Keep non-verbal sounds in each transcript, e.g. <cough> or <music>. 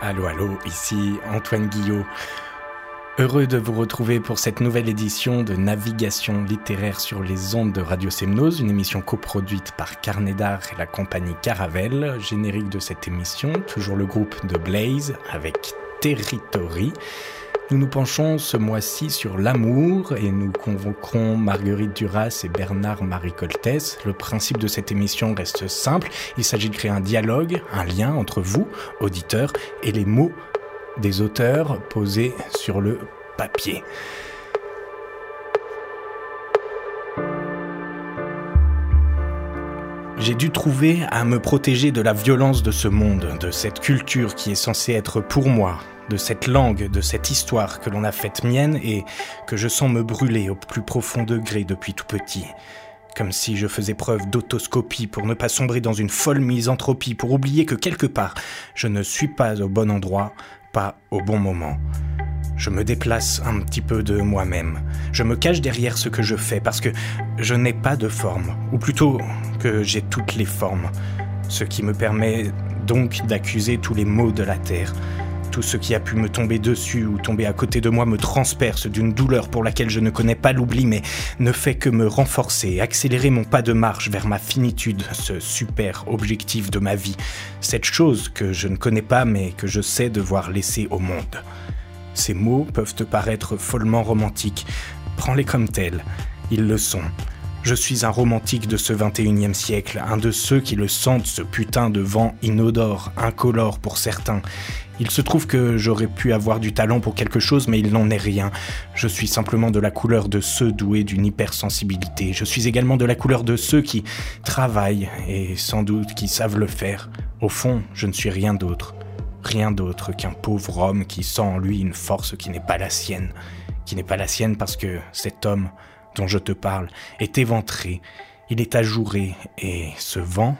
Allô, allô, ici Antoine Guillot. Heureux de vous retrouver pour cette nouvelle édition de Navigation littéraire sur les ondes de Radio Semnose, une émission coproduite par Carnet d'Art et la compagnie Caravelle. Générique de cette émission, toujours le groupe de Blaze avec Territory. Nous nous penchons ce mois-ci sur l'amour et nous convoquerons Marguerite Duras et Bernard-Marie Coltès. Le principe de cette émission reste simple. Il s'agit de créer un dialogue, un lien entre vous, auditeurs, et les mots des auteurs posés sur le papier. J'ai dû trouver à me protéger de la violence de ce monde, de cette culture qui est censée être pour moi, de cette langue, de cette histoire que l'on a faite mienne et que je sens me brûler au plus profond degré depuis tout petit. Comme si je faisais preuve d'autoscopie pour ne pas sombrer dans une folle misanthropie, pour oublier que quelque part, je ne suis pas au bon endroit, pas au bon moment. Je me déplace un petit peu de moi-même. Je me cache derrière ce que je fais parce que je n'ai pas de forme, ou plutôt que j'ai toutes les formes, ce qui me permet donc d'accuser tous les maux de la terre, tout ce qui a pu me tomber dessus ou tomber à côté de moi me transperce d'une douleur pour laquelle je ne connais pas l'oubli, mais ne fait que me renforcer, accélérer mon pas de marche vers ma finitude, ce super objectif de ma vie, cette chose que je ne connais pas mais que je sais devoir laisser au monde. Ces mots peuvent te paraître follement romantiques. Prends-les comme tels. Ils le sont. Je suis un romantique de ce 21e siècle, un de ceux qui le sentent ce putain de vent inodore, incolore pour certains, il se trouve que j'aurais pu avoir du talent pour quelque chose, mais il n'en est rien. Je suis simplement de la couleur de ceux doués d'une hypersensibilité. Je suis également de la couleur de ceux qui travaillent et sans doute qui savent le faire. Au fond, je ne suis rien d'autre. Rien d'autre qu'un pauvre homme qui sent en lui une force qui n'est pas la sienne. Qui n'est pas la sienne parce que cet homme dont je te parle est éventré, il est ajouré, et ce vent,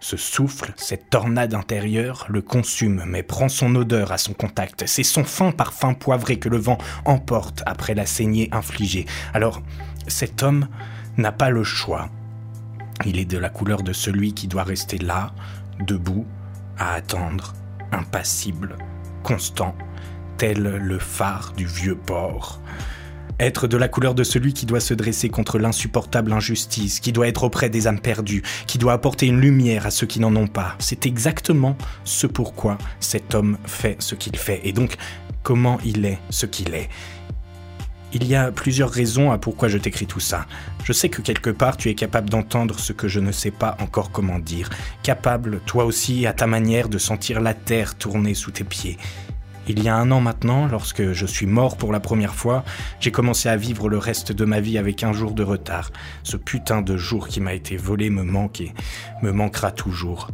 ce souffle, cette tornade intérieure, le consume, mais prend son odeur à son contact. C'est son fin parfum poivré que le vent emporte après la saignée infligée. Alors, cet homme n'a pas le choix. Il est de la couleur de celui qui doit rester là, debout, à attendre, impassible, constant, tel le phare du vieux port. Être de la couleur de celui qui doit se dresser contre l'insupportable injustice, qui doit être auprès des âmes perdues, qui doit apporter une lumière à ceux qui n'en ont pas. C'est exactement ce pourquoi cet homme fait ce qu'il fait, et donc comment il est ce qu'il est? Il y a plusieurs raisons à pourquoi je t'écris tout ça. Je sais que quelque part tu es capable d'entendre ce que je ne sais pas encore comment dire, capable, toi aussi, à ta manière, de sentir la terre tourner sous tes pieds. Il y a un an maintenant, lorsque je suis mort pour la première fois, j'ai commencé à vivre le reste de ma vie avec un jour de retard. Ce putain de jour qui m'a été volé me manque et me manquera toujours.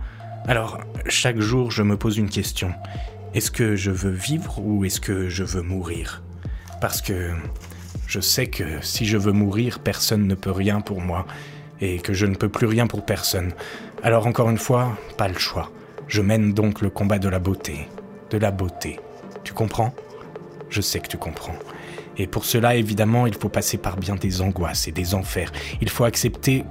Alors, chaque jour, je me pose une question. Est-ce que je veux vivre ou est-ce que je veux mourir? Parce que je sais que si je veux mourir, personne ne peut rien pour moi et que je ne peux plus rien pour personne. Alors encore une fois, pas le choix. Je mène donc le combat de la beauté. De la beauté. Tu comprends? Je sais que tu comprends. Et pour cela, évidemment, il faut passer par bien des angoisses et des enfers. Il faut accepter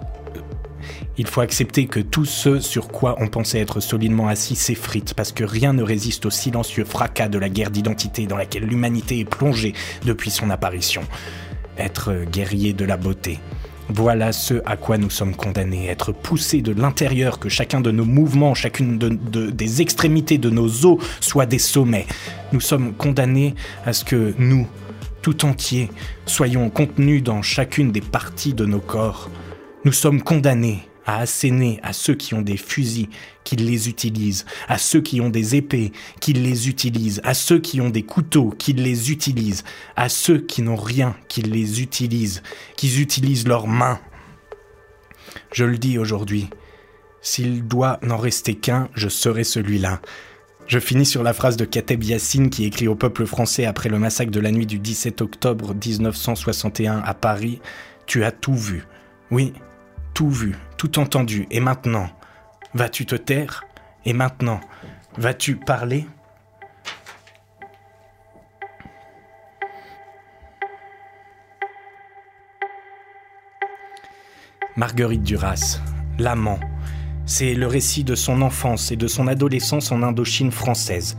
il faut accepter que tout ce sur quoi on pensait être solidement assis s'effrite, parce que rien ne résiste au silencieux fracas de la guerre d'identité dans laquelle l'humanité est plongée depuis son apparition. Être guerrier de la beauté, voilà ce à quoi nous sommes condamnés, être poussés de l'intérieur, que chacun de nos mouvements, chacune des extrémités de nos os soit des sommets. Nous sommes condamnés à ce que nous, tout entiers, soyons contenus dans chacune des parties de nos corps. Nous sommes condamnés à asséner à ceux qui ont des fusils, qu'ils les utilisent, à ceux qui ont des épées, qu'ils les utilisent, à ceux qui ont des couteaux, qu'ils les utilisent, à ceux qui n'ont rien, qu'ils les utilisent, qu'ils utilisent leurs mains. Je le dis aujourd'hui, s'il doit n'en rester qu'un, je serai celui-là. Je finis sur la phrase de Kateb Yassine qui écrit au peuple français après le massacre de la nuit du 17 octobre 1961 à Paris. Tu as tout vu. Oui, tout vu, tout entendu, et maintenant, vas-tu te taire? Et maintenant, vas-tu parler? Marguerite Duras, l'amant. C'est le récit de son enfance et de son adolescence en Indochine française.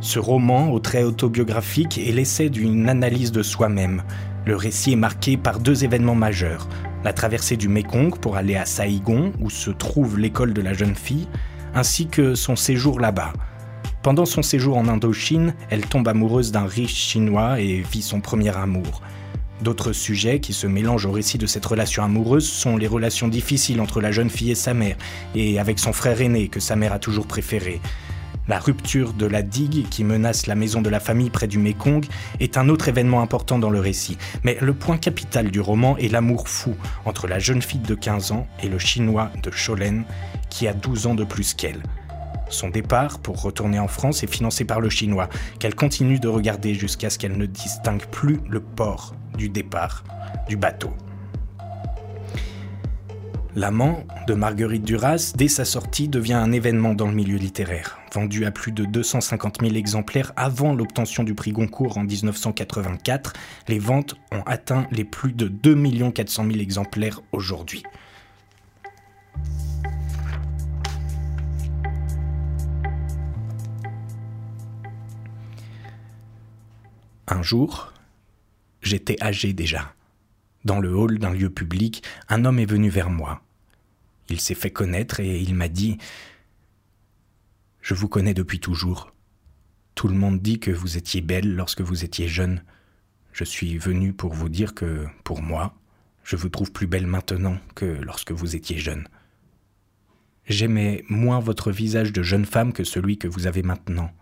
Ce roman, au trait autobiographique, est l'essai d'une analyse de soi-même. Le récit est marqué par deux événements majeurs. La traversée du Mékong pour aller à Saïgon, où se trouve l'école de la jeune fille, ainsi que son séjour là-bas. Pendant son séjour en Indochine, elle tombe amoureuse d'un riche chinois et vit son premier amour. D'autres sujets qui se mélangent au récit de cette relation amoureuse sont les relations difficiles entre la jeune fille et sa mère, et avec son frère aîné que sa mère a toujours préféré. La rupture de la digue qui menace la maison de la famille près du Mékong est un autre événement important dans le récit. Mais le point capital du roman est l'amour fou entre la jeune fille de 15 ans et le chinois de Cholen qui a 12 ans de plus qu'elle. Son départ pour retourner en France est financé par le chinois, qu'elle continue de regarder jusqu'à ce qu'elle ne distingue plus le port du départ du bateau. L'amant de Marguerite Duras, dès sa sortie, devient un événement dans le milieu littéraire. Vendu à plus de 250 000 exemplaires avant l'obtention du prix Goncourt en 1984, les ventes ont atteint les plus de 2 400 000 exemplaires aujourd'hui. Un jour, j'étais âgé déjà. Dans le hall d'un lieu public, un homme est venu vers moi. Il s'est fait connaître et il m'a dit Je vous connais depuis toujours. Tout le monde dit que vous étiez belle lorsque vous étiez jeune. Je suis venu pour vous dire que, pour moi, je vous trouve plus belle maintenant que lorsque vous étiez jeune. J'aimais moins votre visage de jeune femme que celui que vous avez maintenant,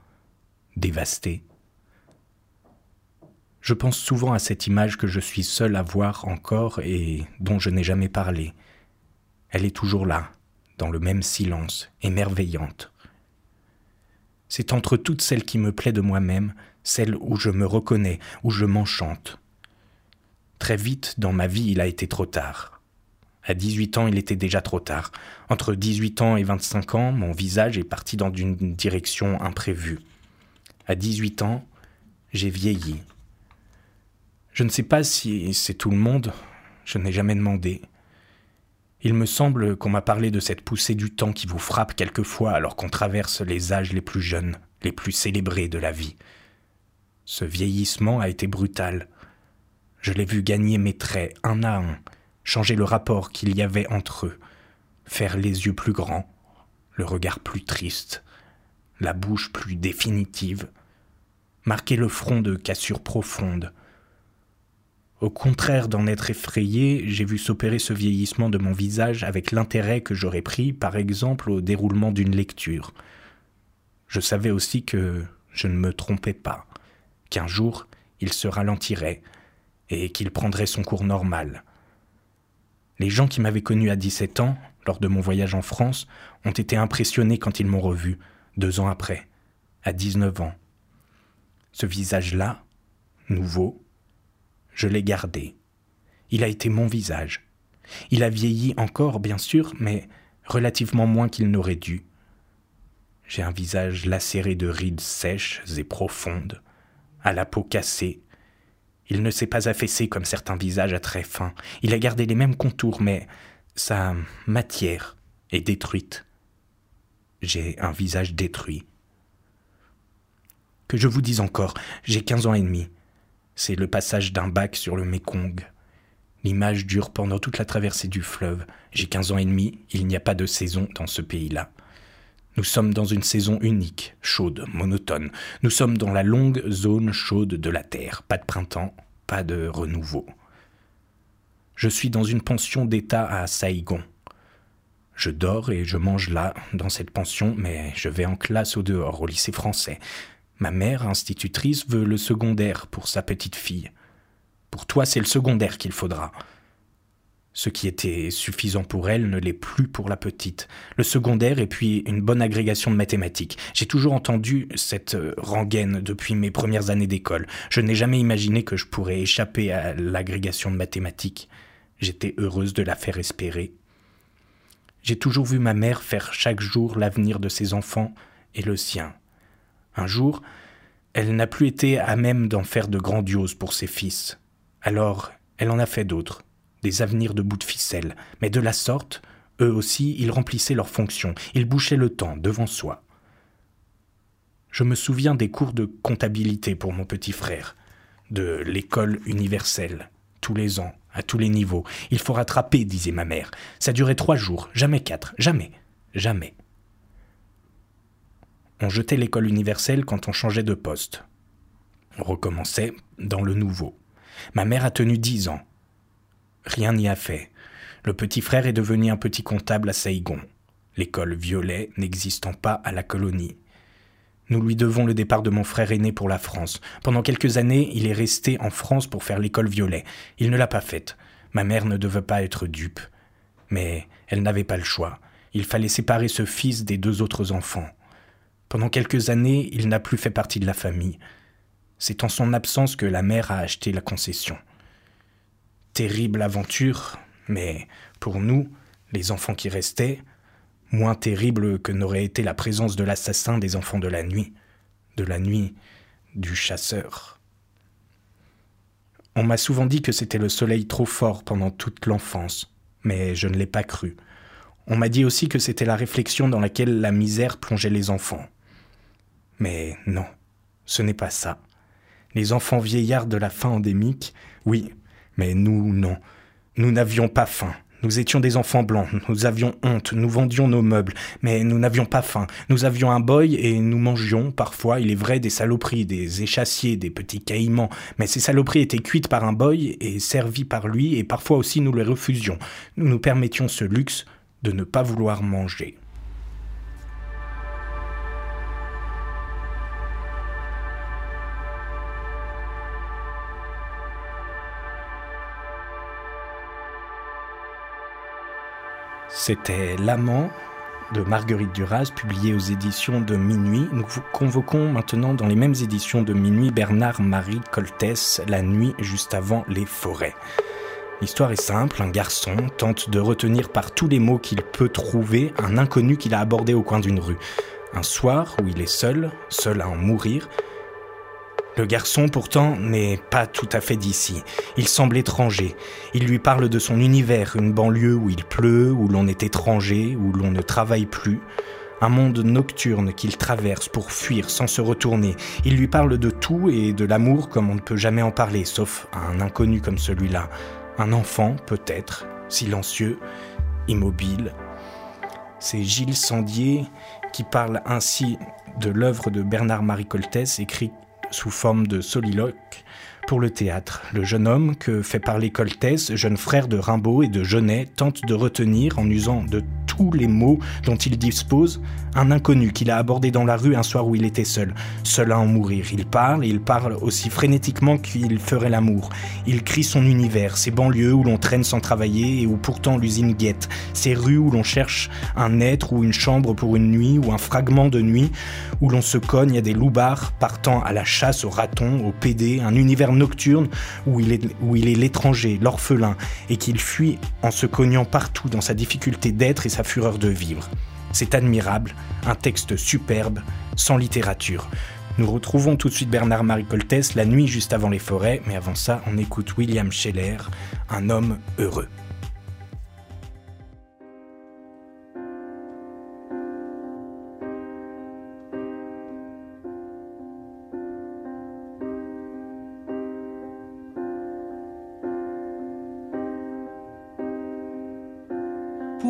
dévasté, je pense souvent à cette image que je suis seul à voir encore et dont je n'ai jamais parlé. Elle est toujours là, dans le même silence, émerveillante. C'est entre toutes celles qui me plaît de moi-même, celle où je me reconnais, où je m'enchante. Très vite, dans ma vie, il a été trop tard. À 18 ans, il était déjà trop tard. Entre 18 ans et 25 ans, mon visage est parti dans une direction imprévue. À 18 ans, j'ai vieilli. Je ne sais pas si c'est tout le monde, je n'ai jamais demandé. Il me semble qu'on m'a parlé de cette poussée du temps qui vous frappe quelquefois alors qu'on traverse les âges les plus jeunes, les plus célébrés de la vie. Ce vieillissement a été brutal. Je l'ai vu gagner mes traits un à un, changer le rapport qu'il y avait entre eux, faire les yeux plus grands, le regard plus triste, la bouche plus définitive, marquer le front de cassures profondes, au contraire d'en être effrayé, j'ai vu s'opérer ce vieillissement de mon visage avec l'intérêt que j'aurais pris, par exemple, au déroulement d'une lecture. Je savais aussi que je ne me trompais pas, qu'un jour il se ralentirait et qu'il prendrait son cours normal. Les gens qui m'avaient connu à 17 ans, lors de mon voyage en France, ont été impressionnés quand ils m'ont revu, deux ans après, à 19 ans. Ce visage-là, nouveau, je l'ai gardé. Il a été mon visage. Il a vieilli encore, bien sûr, mais relativement moins qu'il n'aurait dû. J'ai un visage lacéré de rides sèches et profondes, à la peau cassée. Il ne s'est pas affaissé comme certains visages à traits fins. Il a gardé les mêmes contours, mais sa matière est détruite. J'ai un visage détruit. Que je vous dise encore, j'ai quinze ans et demi. C'est le passage d'un bac sur le Mékong. L'image dure pendant toute la traversée du fleuve. J'ai 15 ans et demi, il n'y a pas de saison dans ce pays-là. Nous sommes dans une saison unique, chaude, monotone. Nous sommes dans la longue zone chaude de la Terre. Pas de printemps, pas de renouveau. Je suis dans une pension d'État à Saïgon. Je dors et je mange là, dans cette pension, mais je vais en classe au dehors, au lycée français. Ma mère, institutrice, veut le secondaire pour sa petite fille. Pour toi, c'est le secondaire qu'il faudra. Ce qui était suffisant pour elle ne l'est plus pour la petite. Le secondaire et puis une bonne agrégation de mathématiques. J'ai toujours entendu cette rengaine depuis mes premières années d'école. Je n'ai jamais imaginé que je pourrais échapper à l'agrégation de mathématiques. J'étais heureuse de la faire espérer. J'ai toujours vu ma mère faire chaque jour l'avenir de ses enfants et le sien. Un jour, elle n'a plus été à même d'en faire de grandioses pour ses fils. Alors, elle en a fait d'autres, des avenirs de bout de ficelle, mais de la sorte, eux aussi, ils remplissaient leurs fonctions, ils bouchaient le temps devant soi. Je me souviens des cours de comptabilité pour mon petit frère, de l'école universelle, tous les ans, à tous les niveaux. Il faut rattraper, disait ma mère. Ça durait trois jours, jamais quatre, jamais, jamais. On jetait l'école universelle quand on changeait de poste. On recommençait dans le nouveau. Ma mère a tenu dix ans. Rien n'y a fait. Le petit frère est devenu un petit comptable à Saigon, l'école Violet n'existant pas à la colonie. Nous lui devons le départ de mon frère aîné pour la France. Pendant quelques années, il est resté en France pour faire l'école Violet. Il ne l'a pas faite. Ma mère ne devait pas être dupe. Mais elle n'avait pas le choix. Il fallait séparer ce fils des deux autres enfants. Pendant quelques années, il n'a plus fait partie de la famille. C'est en son absence que la mère a acheté la concession. Terrible aventure, mais pour nous, les enfants qui restaient, moins terrible que n'aurait été la présence de l'assassin des enfants de la nuit, de la nuit du chasseur. On m'a souvent dit que c'était le soleil trop fort pendant toute l'enfance, mais je ne l'ai pas cru. On m'a dit aussi que c'était la réflexion dans laquelle la misère plongeait les enfants. Mais non, ce n'est pas ça. Les enfants vieillards de la faim endémique, oui, mais nous, non. Nous n'avions pas faim. Nous étions des enfants blancs, nous avions honte, nous vendions nos meubles, mais nous n'avions pas faim. Nous avions un boy et nous mangions, parfois, il est vrai, des saloperies, des échassiers, des petits caïmans, mais ces saloperies étaient cuites par un boy et servies par lui, et parfois aussi nous les refusions. Nous nous permettions ce luxe de ne pas vouloir manger. C'était L'amant de Marguerite Duras, publié aux éditions de Minuit. Nous vous convoquons maintenant dans les mêmes éditions de Minuit Bernard-Marie Coltès, La nuit juste avant les forêts. L'histoire est simple, un garçon tente de retenir par tous les mots qu'il peut trouver un inconnu qu'il a abordé au coin d'une rue. Un soir où il est seul, seul à en mourir, le garçon, pourtant, n'est pas tout à fait d'ici. Il semble étranger. Il lui parle de son univers, une banlieue où il pleut, où l'on est étranger, où l'on ne travaille plus. Un monde nocturne qu'il traverse pour fuir sans se retourner. Il lui parle de tout et de l'amour comme on ne peut jamais en parler, sauf à un inconnu comme celui-là. Un enfant, peut-être, silencieux, immobile. C'est Gilles Sandier qui parle ainsi de l'œuvre de Bernard-Marie Coltès, écrite sous forme de soliloque pour le théâtre. Le jeune homme que fait parler Coltès, jeune frère de Rimbaud et de Genet, tente de retenir, en usant de tous les mots dont il dispose, un inconnu qu'il a abordé dans la rue un soir où il était seul, seul à en mourir. Il parle, il parle aussi frénétiquement qu'il ferait l'amour. Il crie son univers, ces banlieues où l'on traîne sans travailler et où pourtant l'usine guette, ces rues où l'on cherche un être ou une chambre pour une nuit ou un fragment de nuit, où l'on se cogne à des loupards partant à la chasse aux ratons, aux PD, un univers nocturne il est, où il est l'étranger, l'orphelin, et qu'il fuit en se cognant partout dans sa difficulté d'être et sa fureur de vivre. C'est admirable, un texte superbe, sans littérature. Nous retrouvons tout de suite Bernard-Marie Coltès la nuit juste avant les forêts, mais avant ça, on écoute William Scheller, un homme heureux.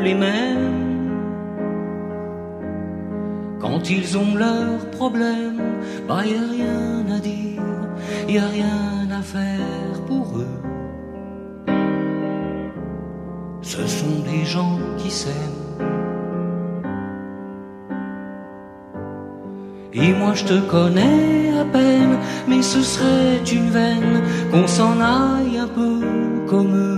les mêmes Quand ils ont leurs problèmes, bah y a rien à dire, y a rien à faire pour eux. Ce sont des gens qui s'aiment. Et moi je te connais à peine, mais ce serait une veine qu'on s'en aille un peu comme eux.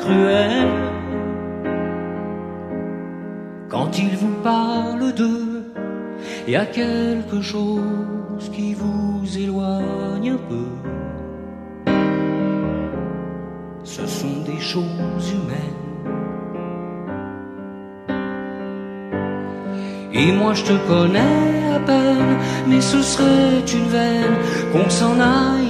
cruels Quand ils vous parlent d'eux, il y a quelque chose qui vous éloigne un peu. Ce sont des choses humaines. Et moi je te connais à peine, mais ce serait une veine qu'on s'en aille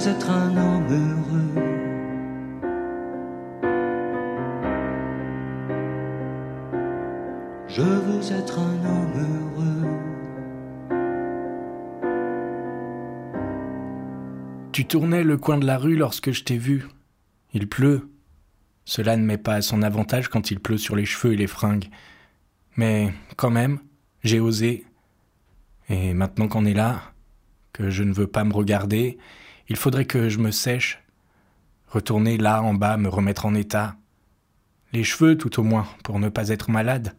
veux être un homme heureux. Je veux être un homme heureux. Tu tournais le coin de la rue lorsque je t'ai vu. Il pleut. Cela ne met pas à son avantage quand il pleut sur les cheveux et les fringues. Mais quand même, j'ai osé. Et maintenant qu'on est là, que je ne veux pas me regarder, il faudrait que je me sèche, retourner là en bas, me remettre en état. Les cheveux tout au moins, pour ne pas être malade.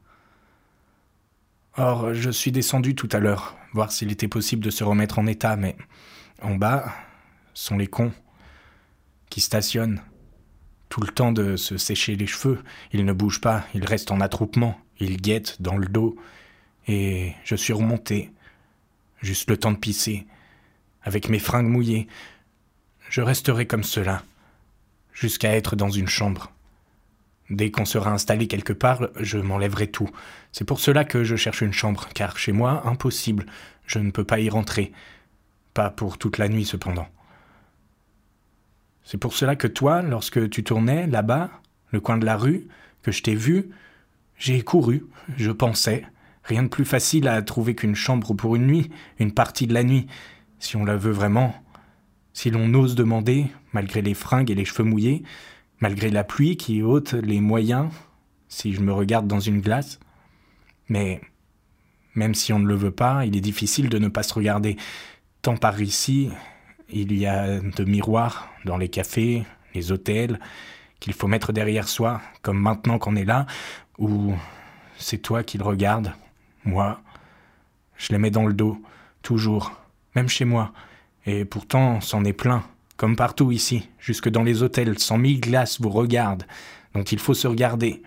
Or, je suis descendu tout à l'heure, voir s'il était possible de se remettre en état, mais en bas, sont les cons qui stationnent tout le temps de se sécher les cheveux. Ils ne bougent pas, ils restent en attroupement, ils guettent dans le dos. Et je suis remonté, juste le temps de pisser, avec mes fringues mouillées. Je resterai comme cela, jusqu'à être dans une chambre. Dès qu'on sera installé quelque part, je m'enlèverai tout. C'est pour cela que je cherche une chambre, car chez moi, impossible, je ne peux pas y rentrer. Pas pour toute la nuit cependant. C'est pour cela que toi, lorsque tu tournais là-bas, le coin de la rue, que je t'ai vu, j'ai couru, je pensais. Rien de plus facile à trouver qu'une chambre pour une nuit, une partie de la nuit, si on la veut vraiment. Si l'on ose demander, malgré les fringues et les cheveux mouillés, malgré la pluie qui ôte les moyens, si je me regarde dans une glace. Mais, même si on ne le veut pas, il est difficile de ne pas se regarder, tant par ici, il y a de miroirs dans les cafés, les hôtels, qu'il faut mettre derrière soi, comme maintenant qu'on est là, ou c'est toi qui le regardes, moi. Je les mets dans le dos, toujours, même chez moi. Et pourtant, c'en est plein, comme partout ici, jusque dans les hôtels, cent mille glaces vous regardent, dont il faut se regarder.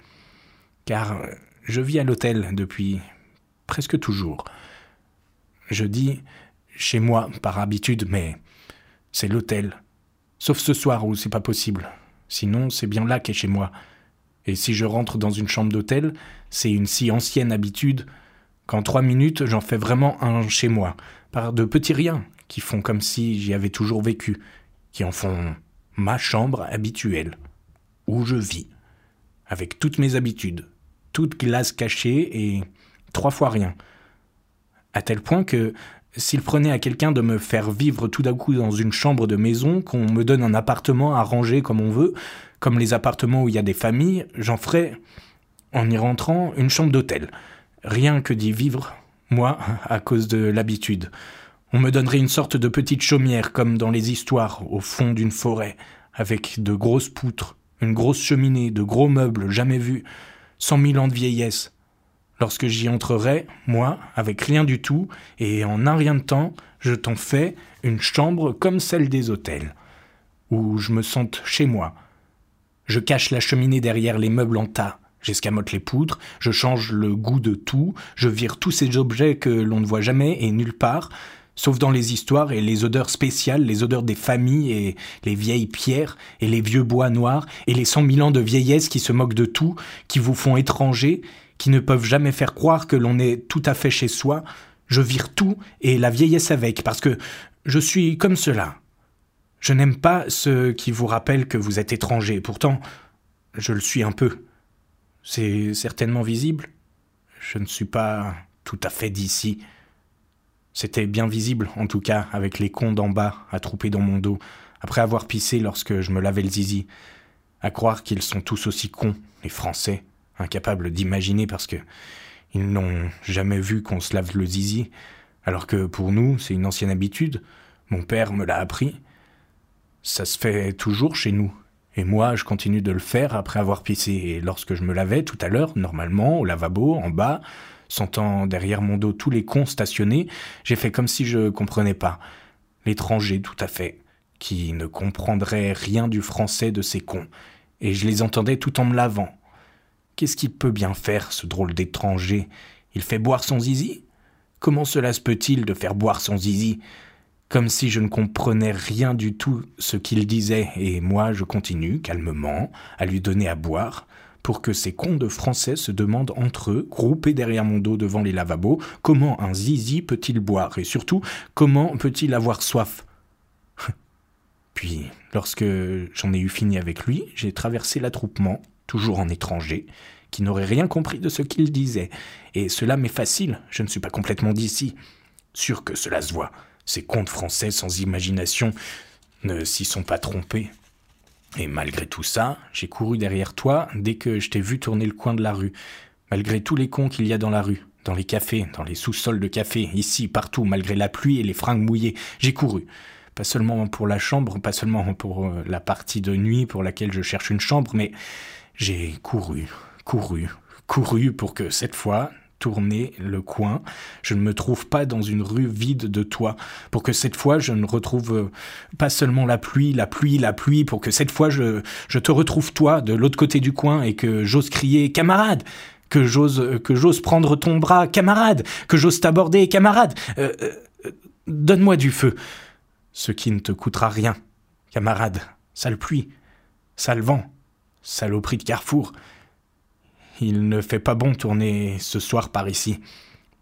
Car je vis à l'hôtel depuis presque toujours. Je dis chez moi par habitude, mais c'est l'hôtel. Sauf ce soir où c'est pas possible. Sinon, c'est bien là qu'est chez moi. Et si je rentre dans une chambre d'hôtel, c'est une si ancienne habitude qu'en trois minutes, j'en fais vraiment un chez moi, par de petits riens qui font comme si j'y avais toujours vécu, qui en font ma chambre habituelle, où je vis, avec toutes mes habitudes, toutes glaces cachées et trois fois rien. À tel point que s'il prenait à quelqu'un de me faire vivre tout d'un coup dans une chambre de maison, qu'on me donne un appartement à ranger comme on veut, comme les appartements où il y a des familles, j'en ferais, en y rentrant, une chambre d'hôtel. Rien que d'y vivre, moi, à cause de l'habitude. On me donnerait une sorte de petite chaumière, comme dans les histoires, au fond d'une forêt, avec de grosses poutres, une grosse cheminée, de gros meubles jamais vus, cent mille ans de vieillesse. Lorsque j'y entrerai, moi, avec rien du tout, et en un rien de temps, je t'en fais une chambre comme celle des hôtels, où je me sente chez moi. Je cache la cheminée derrière les meubles en tas, j'escamote les poutres, je change le goût de tout, je vire tous ces objets que l'on ne voit jamais et nulle part, sauf dans les histoires et les odeurs spéciales, les odeurs des familles et les vieilles pierres et les vieux bois noirs et les cent mille ans de vieillesse qui se moquent de tout, qui vous font étranger, qui ne peuvent jamais faire croire que l'on est tout à fait chez soi. Je vire tout et la vieillesse avec, parce que je suis comme cela. Je n'aime pas ceux qui vous rappellent que vous êtes étranger, pourtant je le suis un peu. C'est certainement visible. Je ne suis pas tout à fait d'ici. C'était bien visible, en tout cas, avec les cons d'en bas attroupés dans mon dos, après avoir pissé lorsque je me lavais le zizi. À croire qu'ils sont tous aussi cons, les Français, incapables d'imaginer parce que ils n'ont jamais vu qu'on se lave le zizi, alors que pour nous, c'est une ancienne habitude. Mon père me l'a appris. Ça se fait toujours chez nous. Et moi, je continue de le faire après avoir pissé. Et lorsque je me lavais tout à l'heure, normalement, au lavabo, en bas, sentant derrière mon dos tous les cons stationnés, j'ai fait comme si je comprenais pas. L'étranger, tout à fait, qui ne comprendrait rien du français de ces cons. Et je les entendais tout en me lavant. Qu'est-ce qu'il peut bien faire, ce drôle d'étranger? Il fait boire son zizi? Comment cela se peut-il de faire boire son zizi? Comme si je ne comprenais rien du tout ce qu'il disait, et moi je continue, calmement, à lui donner à boire, pour que ces cons de Français se demandent entre eux, groupés derrière mon dos devant les lavabos, comment un zizi peut-il boire, et surtout, comment peut-il avoir soif? <laughs> Puis, lorsque j'en ai eu fini avec lui, j'ai traversé l'attroupement, toujours en étranger, qui n'aurait rien compris de ce qu'il disait. Et cela m'est facile, je ne suis pas complètement d'ici. Sûr que cela se voit. Ces contes français sans imagination ne s'y sont pas trompés. Et malgré tout ça, j'ai couru derrière toi dès que je t'ai vu tourner le coin de la rue. Malgré tous les cons qu'il y a dans la rue, dans les cafés, dans les sous-sols de café, ici, partout, malgré la pluie et les fringues mouillées, j'ai couru. Pas seulement pour la chambre, pas seulement pour euh, la partie de nuit pour laquelle je cherche une chambre, mais j'ai couru, couru, couru pour que cette fois, tourner le coin, je ne me trouve pas dans une rue vide de toi, pour que cette fois je ne retrouve euh, pas seulement la pluie, la pluie, la pluie, pour que cette fois je, te retrouve toi de l'autre côté du coin et que j'ose crier camarade, que j'ose que j'ose prendre ton bras camarade, que j'ose t'aborder camarade, euh, euh, donne-moi du feu, ce qui ne te coûtera rien, camarade, sale pluie, sale vent, saloperie de carrefour. Il ne fait pas bon tourner ce soir par ici.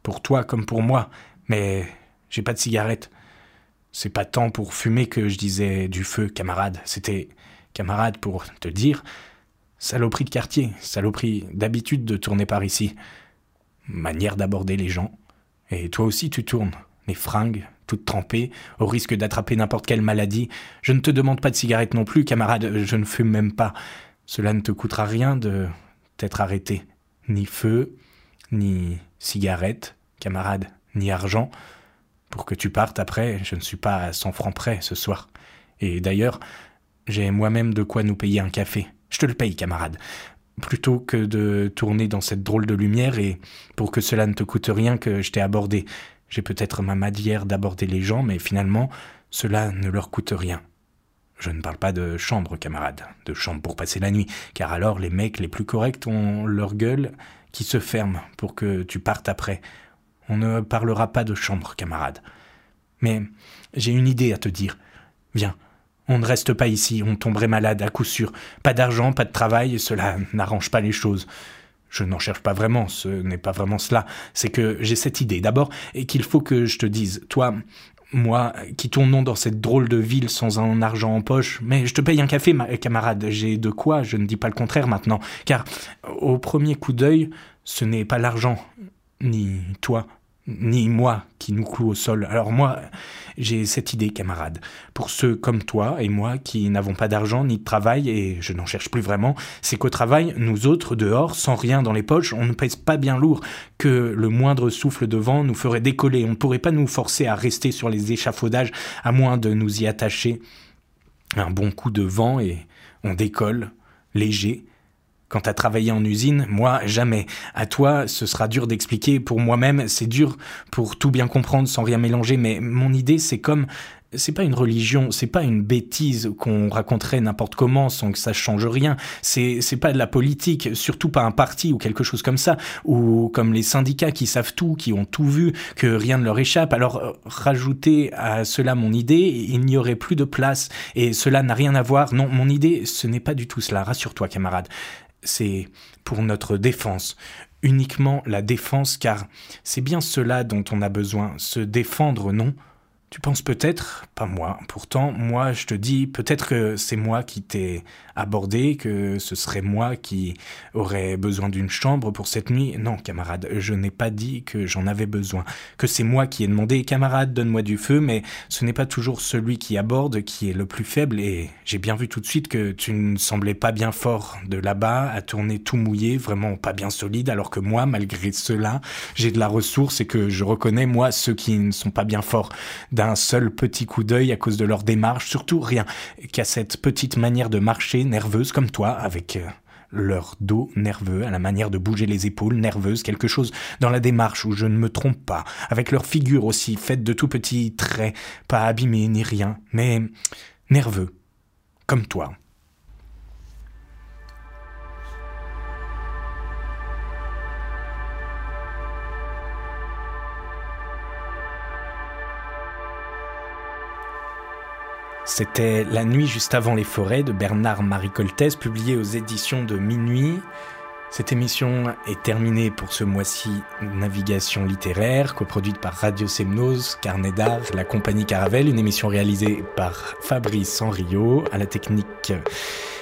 Pour toi comme pour moi. Mais j'ai pas de cigarette. C'est pas tant pour fumer que je disais du feu, camarade. C'était camarade pour te dire saloperie de quartier, saloperie d'habitude de tourner par ici. Manière d'aborder les gens. Et toi aussi tu tournes. Les fringues, toutes trempées, au risque d'attraper n'importe quelle maladie. Je ne te demande pas de cigarette non plus, camarade, je ne fume même pas. Cela ne te coûtera rien de être arrêté. Ni feu, ni cigarette, camarade, ni argent. Pour que tu partes après, je ne suis pas à cent francs près ce soir. Et d'ailleurs, j'ai moi-même de quoi nous payer un café. Je te le paye, camarade. Plutôt que de tourner dans cette drôle de lumière et pour que cela ne te coûte rien que je t'ai abordé. J'ai peut-être ma manière d'aborder les gens, mais finalement, cela ne leur coûte rien. Je ne parle pas de chambre, camarade, de chambre pour passer la nuit, car alors les mecs les plus corrects ont leur gueule qui se ferme pour que tu partes après. On ne parlera pas de chambre, camarade. Mais j'ai une idée à te dire. Viens, on ne reste pas ici, on tomberait malade à coup sûr. Pas d'argent, pas de travail, cela n'arrange pas les choses. Je n'en cherche pas vraiment, ce n'est pas vraiment cela. C'est que j'ai cette idée d'abord et qu'il faut que je te dise. Toi, moi, qui tournons dans cette drôle de ville sans un argent en poche, mais je te paye un café, ma camarade, j'ai de quoi, je ne dis pas le contraire maintenant, car au premier coup d'œil, ce n'est pas l'argent, ni toi, ni moi qui nous cloue au sol. Alors moi, j'ai cette idée, camarade. Pour ceux comme toi et moi qui n'avons pas d'argent ni de travail, et je n'en cherche plus vraiment, c'est qu'au travail, nous autres, dehors, sans rien dans les poches, on ne pèse pas bien lourd, que le moindre souffle de vent nous ferait décoller. On ne pourrait pas nous forcer à rester sur les échafaudages, à moins de nous y attacher. Un bon coup de vent et on décolle, léger, Quant à travailler en usine, moi, jamais. À toi, ce sera dur d'expliquer. Pour moi-même, c'est dur pour tout bien comprendre sans rien mélanger. Mais mon idée, c'est comme c'est pas une religion, c'est pas une bêtise qu'on raconterait n'importe comment sans que ça change rien. C'est c'est pas de la politique, surtout pas un parti ou quelque chose comme ça, ou comme les syndicats qui savent tout, qui ont tout vu, que rien ne leur échappe. Alors rajouter à cela mon idée, il n'y aurait plus de place et cela n'a rien à voir. Non, mon idée, ce n'est pas du tout cela. Rassure-toi, camarade c'est pour notre défense, uniquement la défense, car c'est bien cela dont on a besoin, se défendre, non? Tu penses peut-être, pas moi, pourtant moi je te dis peut-être que c'est moi qui t'ai abordé, que ce serait moi qui aurais besoin d'une chambre pour cette nuit. Non, camarade, je n'ai pas dit que j'en avais besoin, que c'est moi qui ai demandé, camarade, donne-moi du feu, mais ce n'est pas toujours celui qui aborde qui est le plus faible, et j'ai bien vu tout de suite que tu ne semblais pas bien fort de là-bas, à tourner tout mouillé, vraiment pas bien solide, alors que moi, malgré cela, j'ai de la ressource et que je reconnais, moi, ceux qui ne sont pas bien forts un seul petit coup d'œil à cause de leur démarche, surtout rien qu'à cette petite manière de marcher nerveuse comme toi, avec euh, leur dos nerveux, à la manière de bouger les épaules nerveuses, quelque chose dans la démarche où je ne me trompe pas, avec leur figure aussi faite de tout petits traits, pas abîmés ni rien, mais nerveux, comme toi. C'était La nuit juste avant les forêts de Bernard-Marie Coltès, publié aux éditions de Minuit. Cette émission est terminée pour ce mois-ci Navigation littéraire, coproduite par Radio Semnose, Carnet d'art, la compagnie Caravelle, une émission réalisée par Fabrice Henriot, à la technique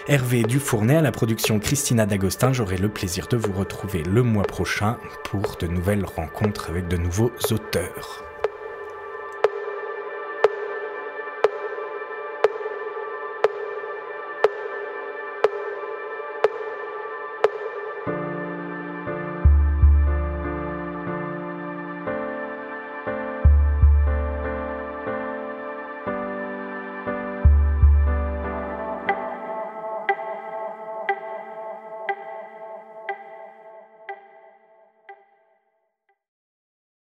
Hervé Dufournet, à la production Christina D'Agostin. J'aurai le plaisir de vous retrouver le mois prochain pour de nouvelles rencontres avec de nouveaux auteurs.